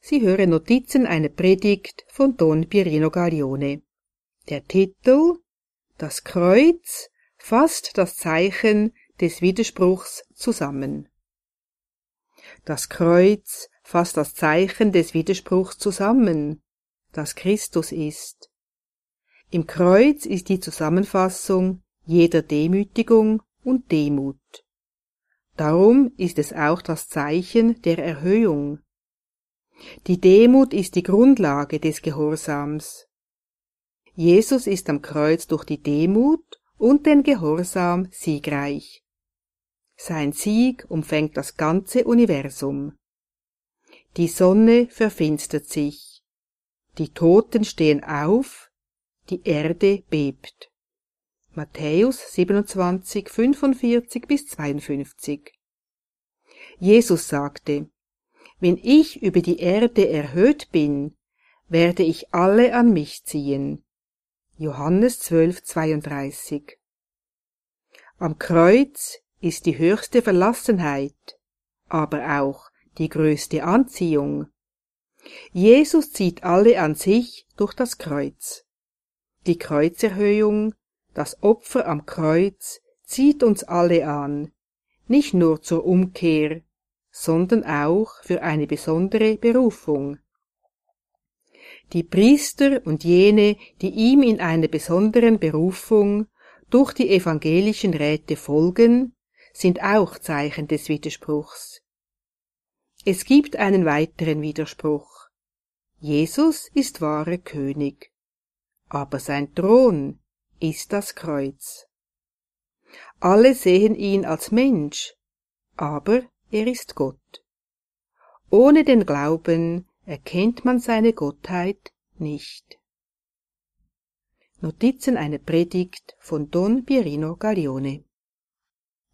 Sie hören Notizen einer Predigt von Don Pierino Gaglione. Der Titel Das Kreuz fasst das Zeichen des Widerspruchs zusammen. Das Kreuz fasst das Zeichen des Widerspruchs zusammen, das Christus ist. Im Kreuz ist die Zusammenfassung jeder Demütigung und Demut. Darum ist es auch das Zeichen der Erhöhung. Die Demut ist die Grundlage des Gehorsams. Jesus ist am Kreuz durch die Demut und den Gehorsam siegreich. Sein Sieg umfängt das ganze Universum. Die Sonne verfinstert sich. Die Toten stehen auf. Die Erde bebt. Matthäus 27, 45 bis 52. Jesus sagte, wenn ich über die Erde erhöht bin, werde ich alle an mich ziehen. Johannes 12, 32. Am Kreuz ist die höchste Verlassenheit, aber auch die größte Anziehung. Jesus zieht alle an sich durch das Kreuz. Die Kreuzerhöhung, das Opfer am Kreuz, zieht uns alle an, nicht nur zur Umkehr, sondern auch für eine besondere Berufung. Die Priester und jene, die ihm in einer besonderen Berufung durch die evangelischen Räte folgen, sind auch Zeichen des Widerspruchs. Es gibt einen weiteren Widerspruch. Jesus ist wahrer König, aber sein Thron ist das Kreuz. Alle sehen ihn als Mensch, aber er ist Gott. Ohne den Glauben erkennt man seine Gottheit nicht. Notizen einer Predigt von Don Pierino Gaglione